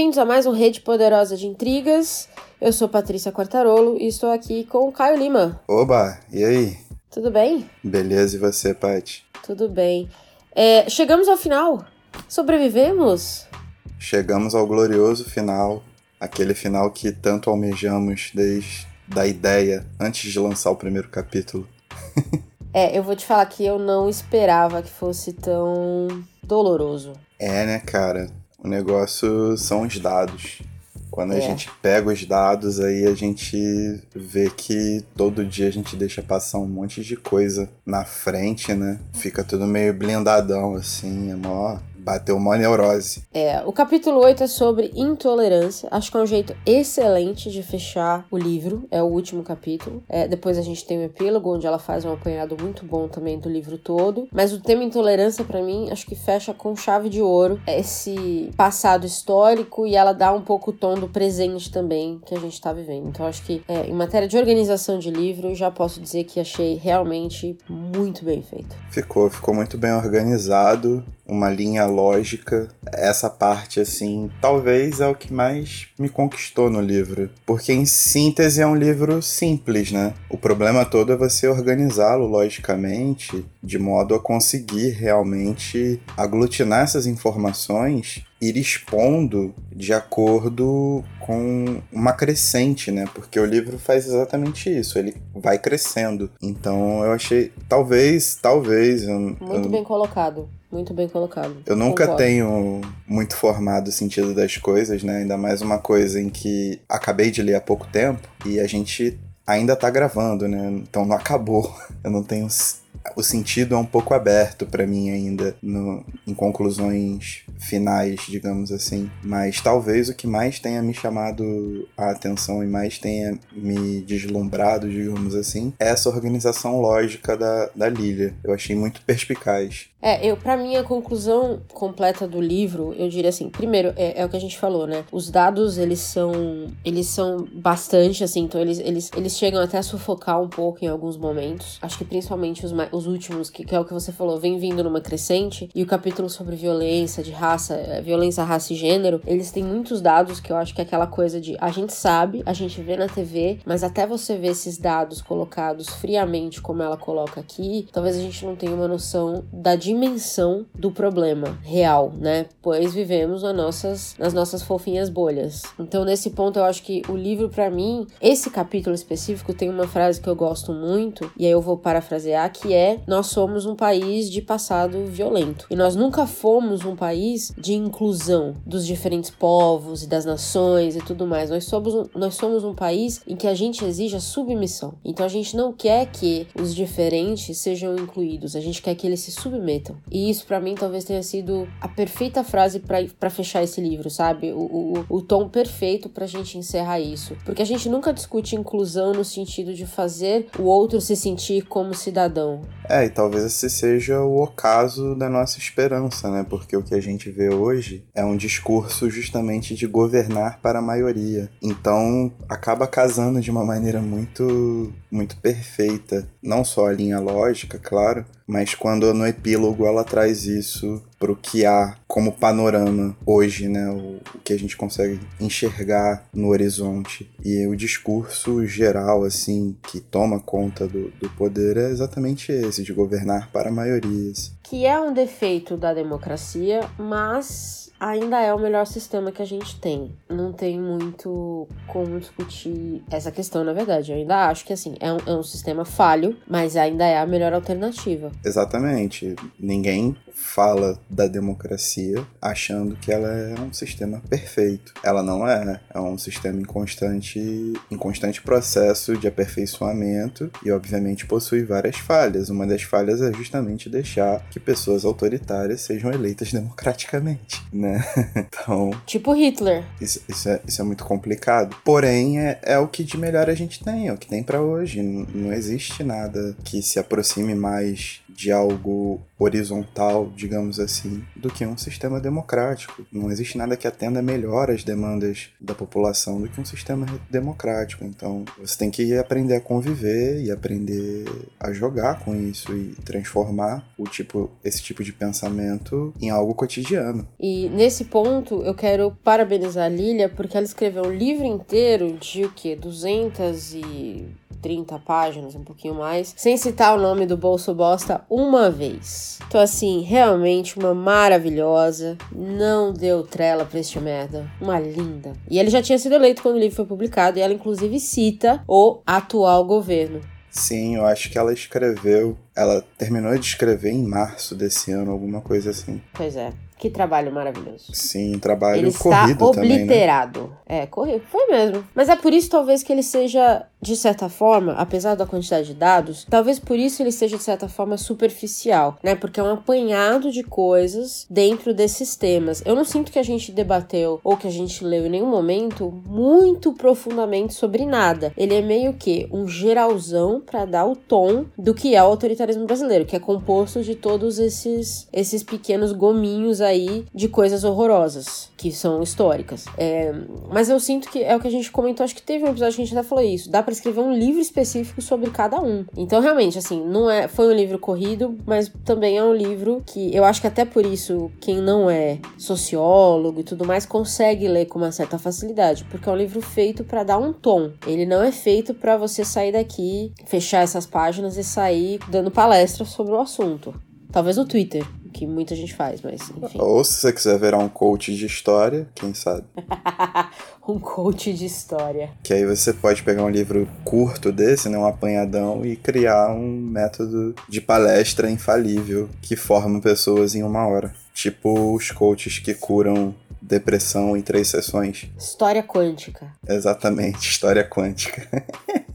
Bem-vindos a mais um Rede Poderosa de Intrigas. Eu sou Patrícia Quartarolo e estou aqui com o Caio Lima. Oba, e aí? Tudo bem? Beleza, e você, Paty? Tudo bem. É, chegamos ao final. Sobrevivemos? Chegamos ao glorioso final, aquele final que tanto almejamos desde da ideia antes de lançar o primeiro capítulo. é, eu vou te falar que eu não esperava que fosse tão doloroso. É, né, cara? O negócio são os dados. Quando é. a gente pega os dados, aí a gente vê que todo dia a gente deixa passar um monte de coisa na frente, né? Fica tudo meio blindadão, assim, é mó Bateu uma neurose. É, o capítulo 8 é sobre intolerância. Acho que é um jeito excelente de fechar o livro. É o último capítulo. É, depois a gente tem o epílogo, onde ela faz um apanhado muito bom também do livro todo. Mas o tema intolerância, para mim, acho que fecha com chave de ouro esse passado histórico e ela dá um pouco o tom do presente também que a gente tá vivendo. Então acho que é, em matéria de organização de livro, já posso dizer que achei realmente muito bem feito. Ficou, ficou muito bem organizado uma linha lógica. Essa parte, assim, talvez é o que mais me conquistou no livro. Porque, em síntese, é um livro simples, né? O problema todo é você organizá-lo logicamente, de modo a conseguir realmente aglutinar essas informações ir expondo de acordo com uma crescente, né? Porque o livro faz exatamente isso, ele vai crescendo. Então eu achei, talvez, talvez. Muito bem colocado. Muito bem colocado. Eu nunca Concordo. tenho muito formado o sentido das coisas, né? Ainda mais uma coisa em que acabei de ler há pouco tempo e a gente ainda tá gravando, né? Então não acabou. Eu não tenho o sentido é um pouco aberto para mim ainda no, em conclusões finais, digamos assim. Mas talvez o que mais tenha me chamado a atenção e mais tenha me deslumbrado, digamos assim, é essa organização lógica da, da Lilia. Eu achei muito perspicaz. É, eu para mim a conclusão completa do livro, eu diria assim, primeiro é, é, o que a gente falou, né? Os dados eles são eles são bastante assim, então eles, eles, eles chegam até a sufocar um pouco em alguns momentos. Acho que principalmente os, os últimos, que, que é o que você falou, vem vindo numa crescente e o capítulo sobre violência de raça, é, violência raça e gênero, eles têm muitos dados que eu acho que é aquela coisa de a gente sabe, a gente vê na TV, mas até você ver esses dados colocados friamente como ela coloca aqui, talvez a gente não tenha uma noção da do problema real, né? Pois vivemos nas nossas, nas nossas fofinhas bolhas. Então, nesse ponto, eu acho que o livro, para mim, esse capítulo específico tem uma frase que eu gosto muito, e aí eu vou parafrasear, que é: Nós somos um país de passado violento. E nós nunca fomos um país de inclusão dos diferentes povos e das nações e tudo mais. Nós somos, nós somos um país em que a gente exige a submissão. Então, a gente não quer que os diferentes sejam incluídos, a gente quer que eles se submetam. E isso para mim talvez tenha sido a perfeita frase para fechar esse livro, sabe? O, o, o tom perfeito pra gente encerrar isso. Porque a gente nunca discute inclusão no sentido de fazer o outro se sentir como cidadão. É, e talvez esse seja o ocaso da nossa esperança, né? Porque o que a gente vê hoje é um discurso justamente de governar para a maioria. Então acaba casando de uma maneira muito, muito perfeita. Não só a linha lógica, claro, mas quando no epílogo ela traz isso pro que há como panorama hoje, né? O, que a gente consegue enxergar no horizonte. E o discurso geral, assim, que toma conta do, do poder é exatamente esse, de governar para maiorias. Que é um defeito da democracia, mas ainda é o melhor sistema que a gente tem. Não tem muito como discutir essa questão, na verdade. Eu ainda acho que, assim, é um, é um sistema falho, mas ainda é a melhor alternativa. Exatamente. Ninguém fala da democracia, achando que ela é um sistema perfeito. Ela não é, é um sistema em constante, em constante processo de aperfeiçoamento e, obviamente, possui várias falhas. Uma das falhas é justamente deixar que pessoas autoritárias sejam eleitas democraticamente, né? Então. Tipo Hitler. Isso, isso, é, isso é muito complicado. Porém, é, é o que de melhor a gente tem, é o que tem para hoje. Não, não existe nada que se aproxime mais de algo horizontal, digamos assim, do que um sistema democrático. Não existe nada que atenda melhor as demandas da população do que um sistema democrático. Então, você tem que aprender a conviver e aprender a jogar com isso e transformar o tipo esse tipo de pensamento em algo cotidiano. E nesse ponto, eu quero parabenizar a Lilia porque ela escreveu um livro inteiro de o quê? 200 e 30 páginas, um pouquinho mais, sem citar o nome do Bolso Bosta uma vez. Então, assim, realmente uma maravilhosa. Não deu trela pra este merda. Uma linda. E ele já tinha sido eleito quando o livro foi publicado, e ela, inclusive, cita o atual governo. Sim, eu acho que ela escreveu. Ela terminou de escrever em março desse ano, alguma coisa assim. Pois é. Que trabalho maravilhoso. Sim, trabalho ele corrido está obliterado. Também, né? É, corrido. Foi mesmo. Mas é por isso, talvez, que ele seja, de certa forma, apesar da quantidade de dados, talvez por isso ele seja, de certa forma, superficial, né? Porque é um apanhado de coisas dentro desses temas. Eu não sinto que a gente debateu ou que a gente leu em nenhum momento muito profundamente sobre nada. Ele é meio que um geralzão para dar o tom do que é o autoritarismo brasileiro, que é composto de todos esses, esses pequenos gominhos aí de coisas horrorosas, que são históricas. É, mas eu sinto que é o que a gente comentou, acho que teve um episódio que a gente até falou isso. Dá para escrever um livro específico sobre cada um. Então, realmente, assim, não é. Foi um livro corrido, mas também é um livro que eu acho que até por isso, quem não é sociólogo e tudo mais, consegue ler com uma certa facilidade. Porque é um livro feito para dar um tom. Ele não é feito para você sair daqui, fechar essas páginas e sair dando palestra sobre o assunto. Talvez no Twitter, que muita gente faz, mas enfim. Ou se você quiser virar um coach de história, quem sabe? um coach de história. Que aí você pode pegar um livro curto desse, né, um apanhadão, e criar um método de palestra infalível que forma pessoas em uma hora. Tipo os coaches que curam depressão em três sessões. História quântica. Exatamente, história quântica.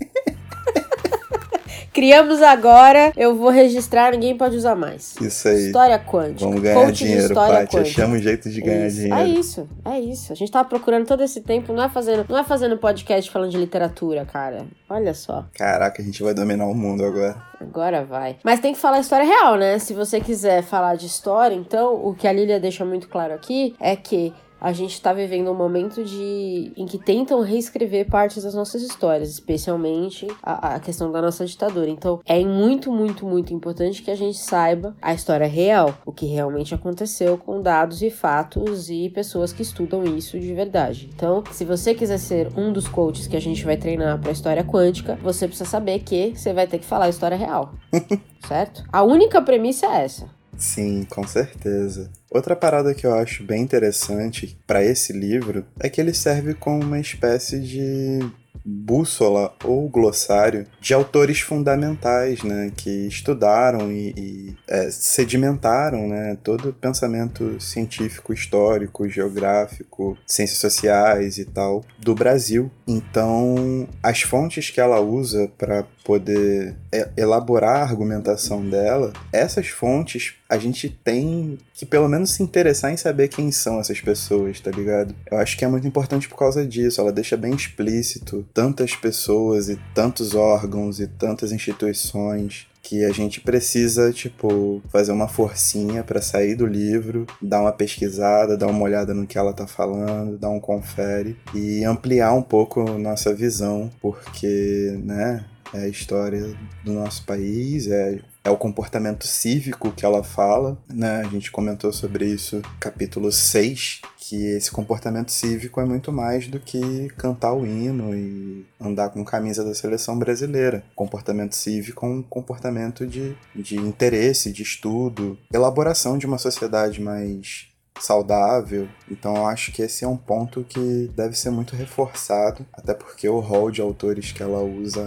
Criamos agora, eu vou registrar, ninguém pode usar mais. Isso aí. História quântica. Vamos ganhar dinheiro, Paty. Achamos um jeito de ganhar isso. dinheiro. É isso, é isso. A gente tava procurando todo esse tempo, não é fazendo, não é fazendo podcast falando de literatura, cara. Olha só. Caraca, a gente vai dominar o mundo agora. Agora vai. Mas tem que falar história real, né? Se você quiser falar de história, então, o que a Lilia deixa muito claro aqui é que a gente está vivendo um momento de em que tentam reescrever partes das nossas histórias, especialmente a, a, questão da nossa ditadura. Então, é muito, muito, muito importante que a gente saiba a história real, o que realmente aconteceu com dados e fatos e pessoas que estudam isso de verdade. Então, se você quiser ser um dos coaches que a gente vai treinar para história quântica, você precisa saber que você vai ter que falar a história real. certo? A única premissa é essa. Sim, com certeza. Outra parada que eu acho bem interessante para esse livro é que ele serve como uma espécie de bússola ou glossário de autores fundamentais, né, que estudaram e, e é, sedimentaram, né, todo o pensamento científico, histórico, geográfico, ciências sociais e tal do Brasil. Então, as fontes que ela usa para poder elaborar a argumentação dela, essas fontes a gente tem que pelo menos se interessar em saber quem são essas pessoas, tá ligado? Eu acho que é muito importante por causa disso. Ela deixa bem explícito tantas pessoas e tantos órgãos e tantas instituições que a gente precisa, tipo, fazer uma forcinha para sair do livro, dar uma pesquisada, dar uma olhada no que ela tá falando, dar um confere e ampliar um pouco nossa visão, porque, né, é a história do nosso país, é é o comportamento cívico que ela fala, né? A gente comentou sobre isso capítulo 6, que esse comportamento cívico é muito mais do que cantar o hino e andar com camisa da seleção brasileira. Comportamento cívico é um comportamento de, de interesse, de estudo, elaboração de uma sociedade mais saudável. Então eu acho que esse é um ponto que deve ser muito reforçado, até porque o rol de autores que ela usa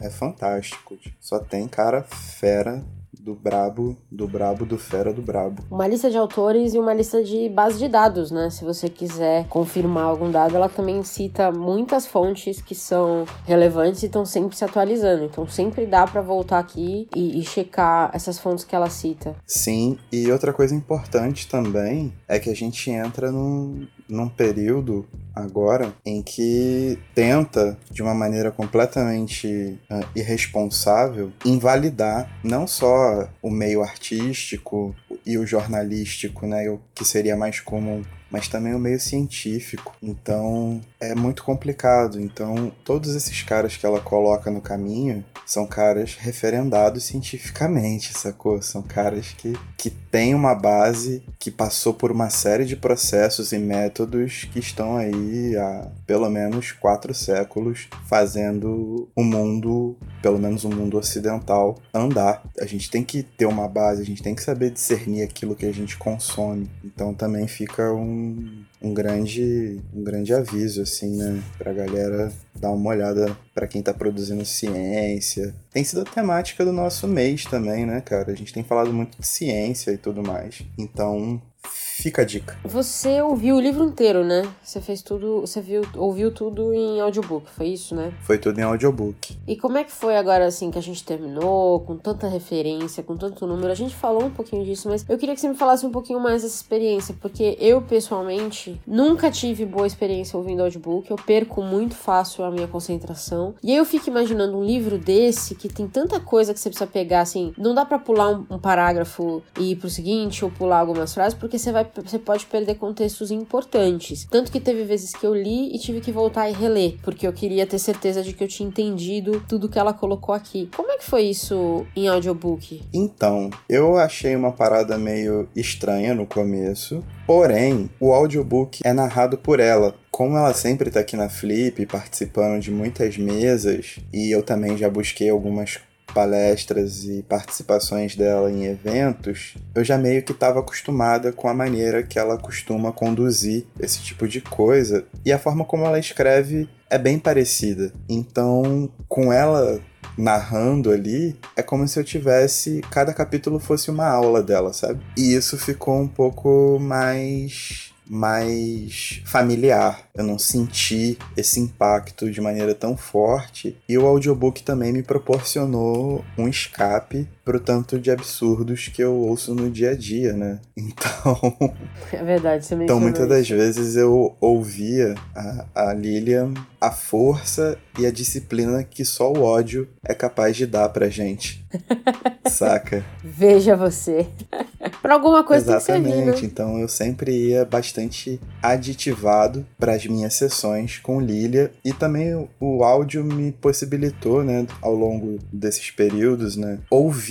é fantástico. Só tem cara fera do brabo, do brabo, do fera, do brabo. Uma lista de autores e uma lista de base de dados, né? Se você quiser confirmar algum dado, ela também cita muitas fontes que são relevantes e estão sempre se atualizando. Então sempre dá para voltar aqui e, e checar essas fontes que ela cita. Sim, e outra coisa importante também é que a gente entra num, num período agora em que tenta, de uma maneira completamente uh, irresponsável, invalidar não só o meio artístico e o jornalístico, né, o que seria mais comum mas também o meio científico. Então é muito complicado. Então todos esses caras que ela coloca no caminho são caras referendados cientificamente, sacou? São caras que, que têm uma base, que passou por uma série de processos e métodos que estão aí há pelo menos quatro séculos fazendo o mundo, pelo menos o mundo ocidental, andar. A gente tem que ter uma base, a gente tem que saber discernir aquilo que a gente consome. Então também fica um um, grande, um grande aviso, assim, né? Pra galera dar uma olhada para quem tá produzindo ciência. Tem sido a temática do nosso mês também, né, cara? A gente tem falado muito de ciência e tudo mais. Então, Fica a dica. Você ouviu o livro inteiro, né? Você fez tudo, você viu, ouviu tudo em audiobook, foi isso, né? Foi tudo em audiobook. E como é que foi agora assim que a gente terminou, com tanta referência, com tanto número? A gente falou um pouquinho disso, mas eu queria que você me falasse um pouquinho mais dessa experiência, porque eu pessoalmente nunca tive boa experiência ouvindo audiobook, eu perco muito fácil a minha concentração. E aí eu fico imaginando um livro desse que tem tanta coisa que você precisa pegar assim, não dá para pular um, um parágrafo e ir pro seguinte ou pular algumas frases, porque você vai você pode perder contextos importantes. Tanto que teve vezes que eu li e tive que voltar e reler, porque eu queria ter certeza de que eu tinha entendido tudo que ela colocou aqui. Como é que foi isso em audiobook? Então, eu achei uma parada meio estranha no começo, porém, o audiobook é narrado por ela, como ela sempre tá aqui na Flip, participando de muitas mesas, e eu também já busquei algumas palestras e participações dela em eventos, eu já meio que estava acostumada com a maneira que ela costuma conduzir esse tipo de coisa e a forma como ela escreve é bem parecida. Então, com ela narrando ali, é como se eu tivesse. Cada capítulo fosse uma aula dela, sabe? E isso ficou um pouco mais mais familiar. Eu não senti esse impacto de maneira tão forte. E o audiobook também me proporcionou um escape pro tanto de absurdos que eu ouço no dia a dia, né? Então. É verdade, você Então, muitas das vezes eu ouvia a, a Lilian a força e a disciplina que só o ódio é capaz de dar pra gente. Saca? Veja você. pra alguma coisa Exatamente. tem que servir, né? Então eu sempre ia bastante aditivado para as minhas sessões com Lilia e também o, áudio me possibilitou, né, ao longo desses períodos, né,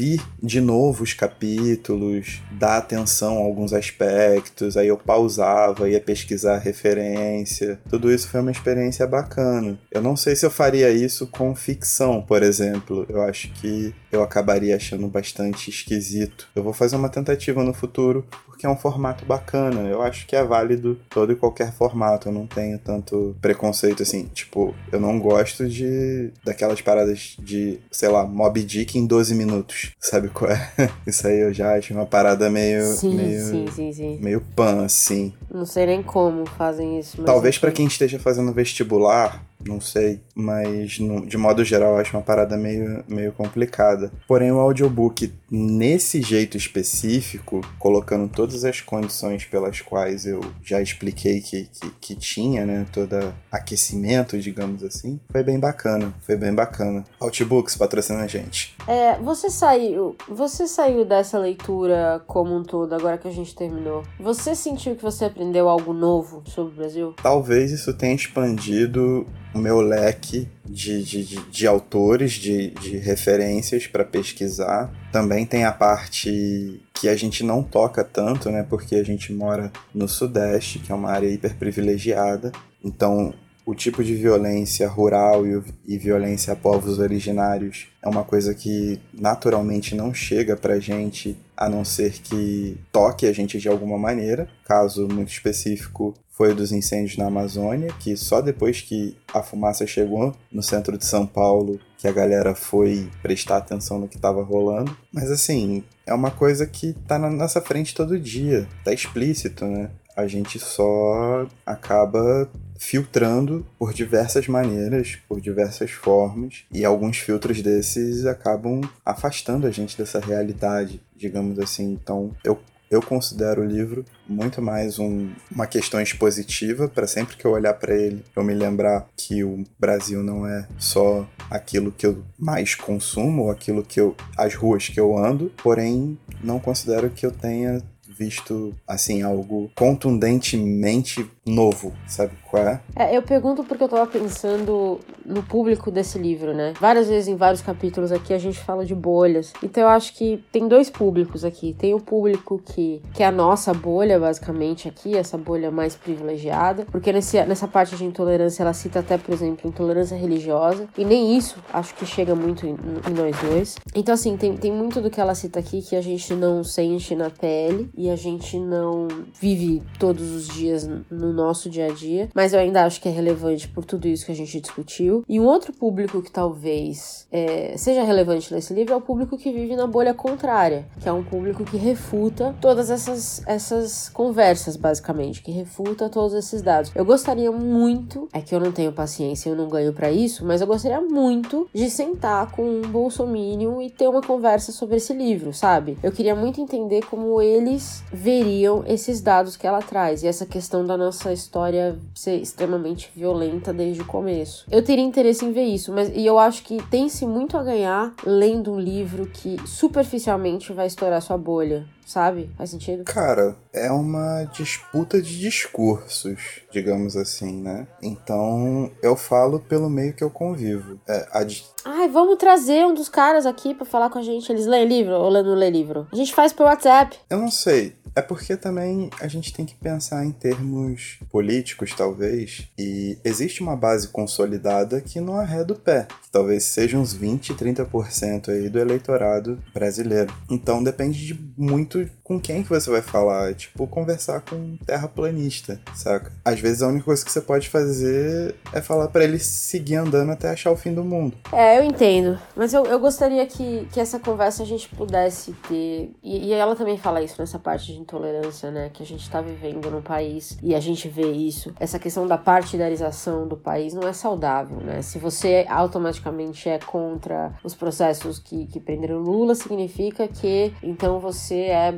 ouvir de novo os capítulos, dar atenção a alguns aspectos, aí eu pausava, ia pesquisar referência. Tudo isso foi uma experiência bacana. Eu não sei se eu faria isso com ficção, por exemplo. Eu acho que eu acabaria achando bastante esquisito. Eu vou fazer uma tentativa no futuro porque é um formato bacana. Eu acho que é válido todo e qualquer formato. Eu não tenho tanto preconceito assim. Tipo, eu não gosto de daquelas paradas de, sei lá, Mob Dick em 12 minutos. Sabe qual é? Isso aí eu já acho uma parada meio. Sim, meio, sim, sim, sim. Meio pan, assim. Não sei nem como fazem isso. Talvez para quem esteja fazendo vestibular, não sei, mas no, de modo geral eu acho uma parada meio, meio complicada. Porém, o audiobook, nesse jeito específico, colocando todas as condições pelas quais eu já expliquei que, que, que tinha, né, todo aquecimento, digamos assim, foi bem bacana, foi bem bacana. Outbooks patrocina a gente. É, você saiu, você saiu dessa leitura como um todo, agora que a gente terminou. Você sentiu que você aprendeu algo novo sobre o Brasil? Talvez isso tenha expandido o meu leque de, de, de, de autores, de, de referências para pesquisar. Também tem a parte que a gente não toca tanto, né? Porque a gente mora no Sudeste, que é uma área hiper privilegiada. Então, o tipo de violência rural e, violência a povos originários é uma coisa que naturalmente não chega pra gente a não ser que toque a gente de alguma maneira. Caso muito específico foi o dos incêndios na Amazônia, que só depois que a fumaça chegou no centro de São Paulo que a galera foi prestar atenção no que estava rolando. Mas assim, é uma coisa que tá na nossa frente todo dia, tá explícito, né? A gente só acaba filtrando por diversas maneiras, por diversas formas, e alguns filtros desses acabam afastando a gente dessa realidade, digamos assim. Então, eu eu considero o livro muito mais um, uma questão expositiva para sempre que eu olhar para ele eu me lembrar que o Brasil não é só aquilo que eu mais consumo, aquilo que eu as ruas que eu ando, porém não considero que eu tenha visto, assim, algo contundentemente novo, sabe qual é? é? Eu pergunto porque eu tava pensando no público desse livro, né? Várias vezes em vários capítulos aqui a gente fala de bolhas. Então eu acho que tem dois públicos aqui. Tem o público que, que é a nossa bolha, basicamente, aqui, essa bolha mais privilegiada. Porque nesse, nessa parte de intolerância ela cita até, por exemplo, intolerância religiosa. E nem isso acho que chega muito em, em nós dois. Então, assim, tem, tem muito do que ela cita aqui que a gente não sente na pele e a gente não vive todos os dias no nosso dia a dia, mas eu ainda acho que é relevante por tudo isso que a gente discutiu. E um outro público que talvez é, seja relevante nesse livro é o público que vive na bolha contrária, que é um público que refuta todas essas, essas conversas, basicamente, que refuta todos esses dados. Eu gostaria muito, é que eu não tenho paciência, eu não ganho para isso, mas eu gostaria muito de sentar com um bolsominion e ter uma conversa sobre esse livro, sabe? Eu queria muito entender como eles veriam esses dados que ela traz e essa questão da nossa história ser extremamente violenta desde o começo. Eu teria interesse em ver isso, mas e eu acho que tem-se muito a ganhar lendo um livro que superficialmente vai estourar sua bolha sabe? Faz sentido? Cara, é uma disputa de discursos, digamos assim, né? Então eu falo pelo meio que eu convivo. É, a, Ai, vamos trazer um dos caras aqui para falar com a gente. Eles leem livro ou não lê livro? A gente faz por WhatsApp. Eu não sei. É porque também a gente tem que pensar em termos políticos, talvez, e existe uma base consolidada que não arreda o pé, que talvez seja uns 20, 30% aí do eleitorado brasileiro. Então depende de muito tout com quem que você vai falar, é tipo conversar com um terraplanista, saca? Às vezes a única coisa que você pode fazer é falar para ele seguir andando até achar o fim do mundo. É, eu entendo, mas eu, eu gostaria que, que essa conversa a gente pudesse ter, e, e ela também fala isso nessa parte de intolerância, né, que a gente tá vivendo no país e a gente vê isso, essa questão da partidarização do país não é saudável, né? Se você automaticamente é contra os processos que, que prenderam Lula, significa que então você é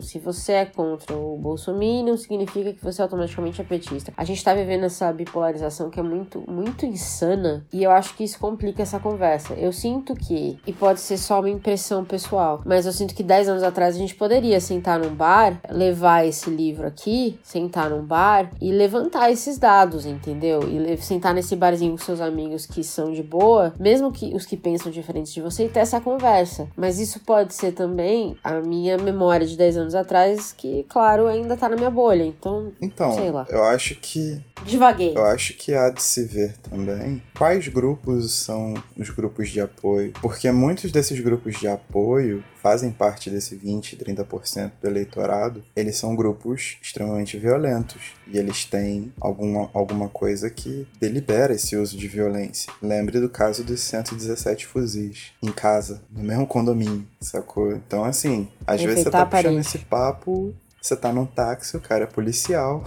Se você é contra o bolsominion, significa que você automaticamente é petista. A gente tá vivendo essa bipolarização que é muito, muito insana e eu acho que isso complica essa conversa. Eu sinto que, e pode ser só uma impressão pessoal, mas eu sinto que 10 anos atrás a gente poderia sentar num bar, levar esse livro aqui, sentar num bar e levantar esses dados, entendeu? E sentar nesse barzinho com seus amigos que são de boa, mesmo que os que pensam diferentes de você, e ter essa conversa. Mas isso pode ser também a minha memória de 10 anos atrás, que, claro, ainda tá na minha bolha. Então, então sei lá. Eu acho que. Devaguei. Eu acho que há de se ver também quais grupos são os grupos de apoio. Porque muitos desses grupos de apoio fazem parte desse 20, 30% do eleitorado, eles são grupos extremamente violentos e eles têm alguma, alguma coisa que delibera esse uso de violência. Lembre do caso dos 117 fuzis em casa, no mesmo condomínio, sacou? Então, assim, às vezes você tá puxando esse papo você tá num táxi, o cara é policial.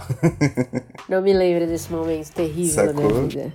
Não me lembro desse momento terrível Sacou? da vida.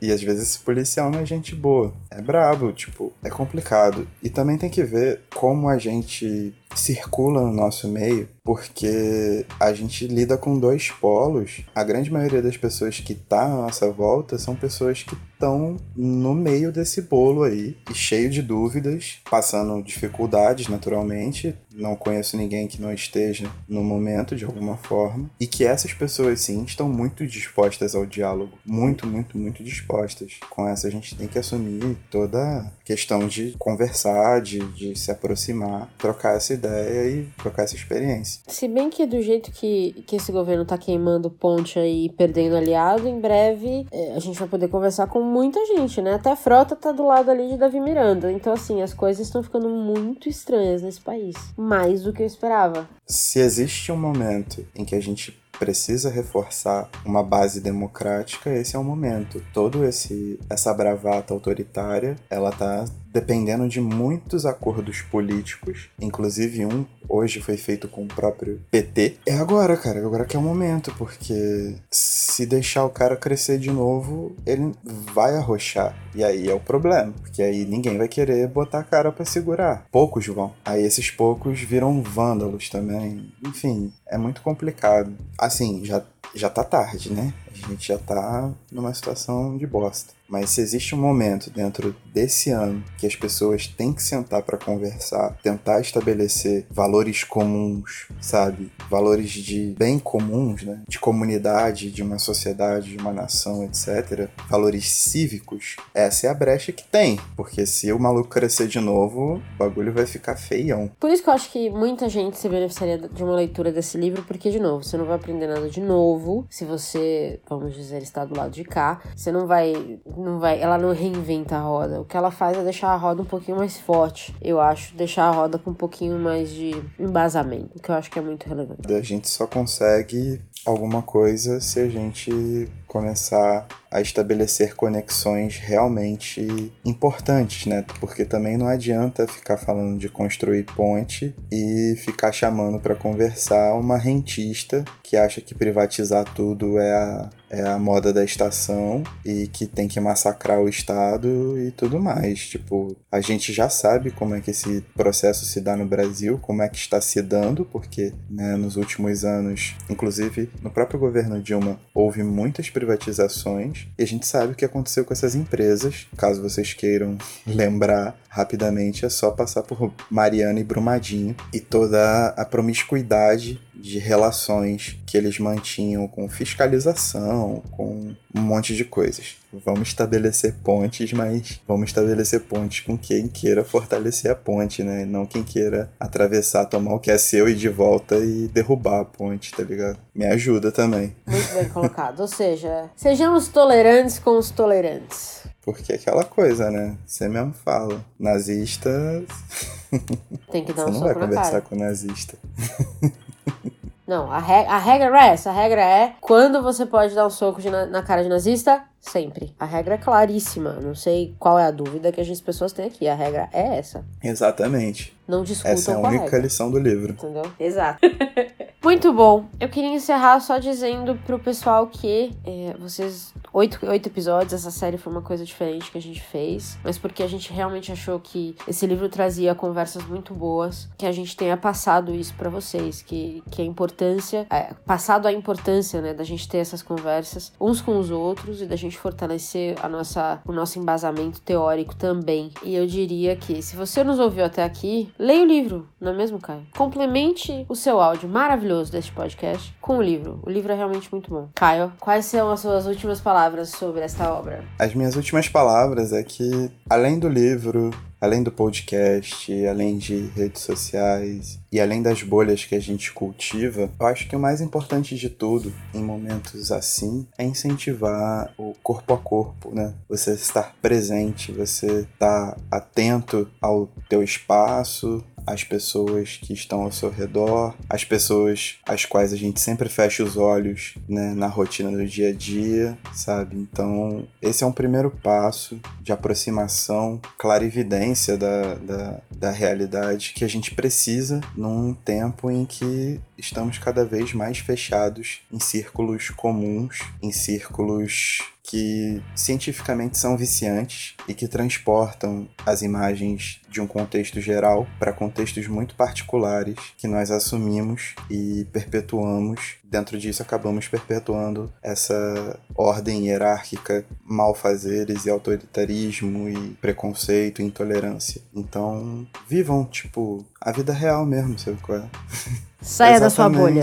E às vezes esse policial não é gente boa. É brabo, tipo, é complicado. E também tem que ver como a gente circula no nosso meio, porque a gente lida com dois polos. A grande maioria das pessoas que tá à nossa volta são pessoas que estão no meio desse bolo aí, cheio de dúvidas, passando dificuldades naturalmente. Não conheço ninguém que não esteja no momento de alguma forma, e que essas pessoas sim estão muito dispostas ao diálogo, muito, muito, muito dispostas. Com essa a gente tem que assumir toda a questão de conversar, de, de se aproximar, trocar essa ideia ideia e trocar essa experiência. Se bem que do jeito que, que esse governo tá queimando ponte aí, perdendo aliado, em breve é, a gente vai poder conversar com muita gente, né? Até a frota tá do lado ali de Davi Miranda. Então, assim, as coisas estão ficando muito estranhas nesse país. Mais do que eu esperava. Se existe um momento em que a gente precisa reforçar uma base democrática, esse é o momento. Todo esse essa bravata autoritária, ela tá dependendo de muitos acordos políticos, inclusive um hoje foi feito com o próprio PT. É agora, cara, agora que é o momento, porque se deixar o cara crescer de novo, ele vai arrochar. E aí é o problema, porque aí ninguém vai querer botar a cara para segurar. Poucos vão. Aí esses poucos viram vândalos também. Enfim, é muito complicado. Assim, já já tá tarde, né? A gente já tá numa situação de bosta. Mas se existe um momento dentro desse ano que as pessoas têm que sentar para conversar, tentar estabelecer valores comuns, sabe? Valores de bem comuns, né? De comunidade, de uma sociedade, de uma nação, etc. Valores cívicos, essa é a brecha que tem. Porque se o maluco crescer de novo, o bagulho vai ficar feião. Por isso que eu acho que muita gente se beneficiaria de uma leitura desse livro, porque, de novo, você não vai aprender nada de novo se você, vamos dizer, está do lado de cá. Você não vai não vai, ela não reinventa a roda. O que ela faz é deixar a roda um pouquinho mais forte, eu acho, deixar a roda com um pouquinho mais de embasamento, que eu acho que é muito relevante. A gente só consegue alguma coisa se a gente começar a estabelecer conexões realmente importantes, né? Porque também não adianta ficar falando de construir ponte e ficar chamando para conversar uma rentista que acha que privatizar tudo é a, é a moda da estação e que tem que massacrar o Estado e tudo mais. Tipo, a gente já sabe como é que esse processo se dá no Brasil, como é que está se dando, porque né, nos últimos anos, inclusive no próprio governo Dilma, houve muitas privatizações e a gente sabe o que aconteceu com essas empresas. Caso vocês queiram lembrar rapidamente, é só passar por Mariana e Brumadinho e toda a promiscuidade de relações que eles mantinham com fiscalização, com um monte de coisas. Vamos estabelecer pontes, mas vamos estabelecer pontes com quem queira fortalecer a ponte, né? Não quem queira atravessar, tomar o que é seu e de volta e derrubar a ponte, tá ligado? Me ajuda também. Muito bem colocado. Ou seja, sejamos tolerantes com os tolerantes. Porque é aquela coisa, né? Você mesmo fala. Nazista. Tem que dar Você um não soco vai conversar cara. com nazista. Não, a, re- a regra é essa. A regra é quando você pode dar um soco na cara de nazista, sempre. A regra é claríssima. Não sei qual é a dúvida que as pessoas têm aqui. A regra é essa. Exatamente. Não discutam Essa é a única regra. lição do livro. Entendeu? Exato. Muito bom. Eu queria encerrar só dizendo pro pessoal que é, vocês. Oito, oito episódios, essa série foi uma coisa diferente que a gente fez, mas porque a gente realmente achou que esse livro trazia conversas muito boas, que a gente tenha passado isso pra vocês, que, que a importância, é, passado a importância, né, da gente ter essas conversas uns com os outros e da gente fortalecer a nossa, o nosso embasamento teórico também. E eu diria que, se você nos ouviu até aqui, leia o livro, não é mesmo, Caio? Complemente o seu áudio maravilhoso deste podcast com o livro. O livro é realmente muito bom. Caio, quais são as suas últimas palavras sobre esta obra? As minhas últimas palavras é que, além do livro, além do podcast, além de redes sociais e além das bolhas que a gente cultiva, eu acho que o mais importante de tudo, em momentos assim, é incentivar o corpo a corpo, né? Você estar presente, você estar atento ao teu espaço, às pessoas que estão ao seu redor, às pessoas às quais a gente sempre fecha os olhos né, na rotina do dia a dia, sabe? Então, esse é um primeiro passo de aproximação, clarividência da, da, da realidade que a gente precisa num tempo em que estamos cada vez mais fechados em círculos comuns, em círculos que cientificamente são viciantes e que transportam as imagens de um contexto geral para contextos muito particulares que nós assumimos e perpetuamos. Dentro disso, acabamos perpetuando essa ordem hierárquica, malfazeres e autoritarismo e preconceito e intolerância. Então, vivam, tipo, a vida real mesmo, sabe qual é? Saia da sua bolha.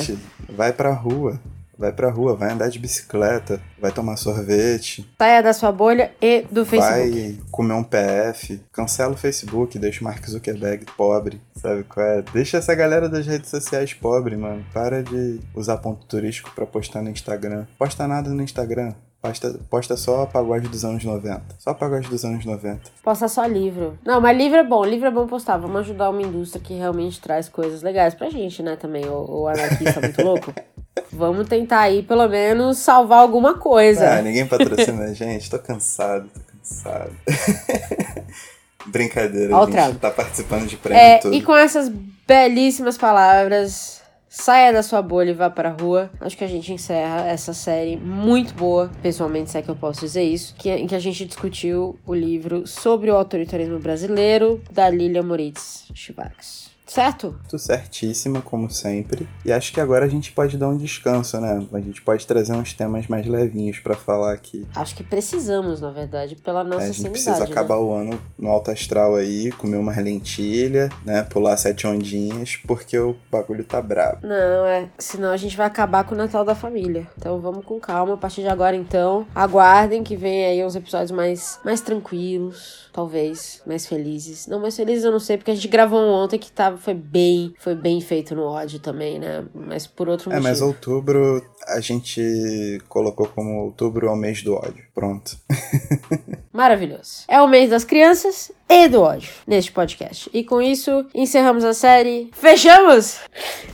Vai pra rua. Vai pra rua, vai andar de bicicleta, vai tomar sorvete. Saia da sua bolha e do Facebook. Vai comer um PF. Cancela o Facebook, deixa o Mark Zuckerberg pobre. Sabe qual é? Deixa essa galera das redes sociais pobre, mano. Para de usar ponto turístico pra postar no Instagram. Posta nada no Instagram. Posta, posta só pagode dos anos 90. Só pagode dos anos 90. Posta só livro. Não, mas livro é bom, livro é bom postar. Vamos ajudar uma indústria que realmente traz coisas legais pra gente, né? Também, o, o anarquista muito louco. Vamos tentar aí, pelo menos, salvar alguma coisa. Ah, ninguém patrocina a gente. Tô cansado, tô cansado. Brincadeira, Ó o a trago. gente tá participando de prêmio É, tudo. e com essas belíssimas palavras, saia da sua bolha e vá pra rua. Acho que a gente encerra essa série muito boa, pessoalmente, se é que eu posso dizer isso, que, em que a gente discutiu o livro sobre o autoritarismo brasileiro da Lilia Moritz Chivax. Certo? Tudo certíssima, como sempre. E acho que agora a gente pode dar um descanso, né? A gente pode trazer uns temas mais levinhos pra falar aqui. Acho que precisamos, na verdade, pela nossa É, a gente sanidade. precisa né? acabar o ano no alto astral aí, comer umas lentilha, né? Pular sete ondinhas, porque o bagulho tá brabo. Não, é. Senão a gente vai acabar com o Natal da família. Então vamos com calma. A partir de agora, então, aguardem que venha aí uns episódios mais, mais tranquilos. Talvez, mais felizes. Não, mais felizes eu não sei, porque a gente gravou um ontem que tava, foi bem, foi bem feito no ódio também, né? Mas por outro É, motivo. mas outubro a gente colocou como outubro é o mês do ódio. Pronto. Maravilhoso. É o mês das crianças e do ódio neste podcast. E com isso, encerramos a série. Fechamos!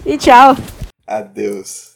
E tchau! Adeus.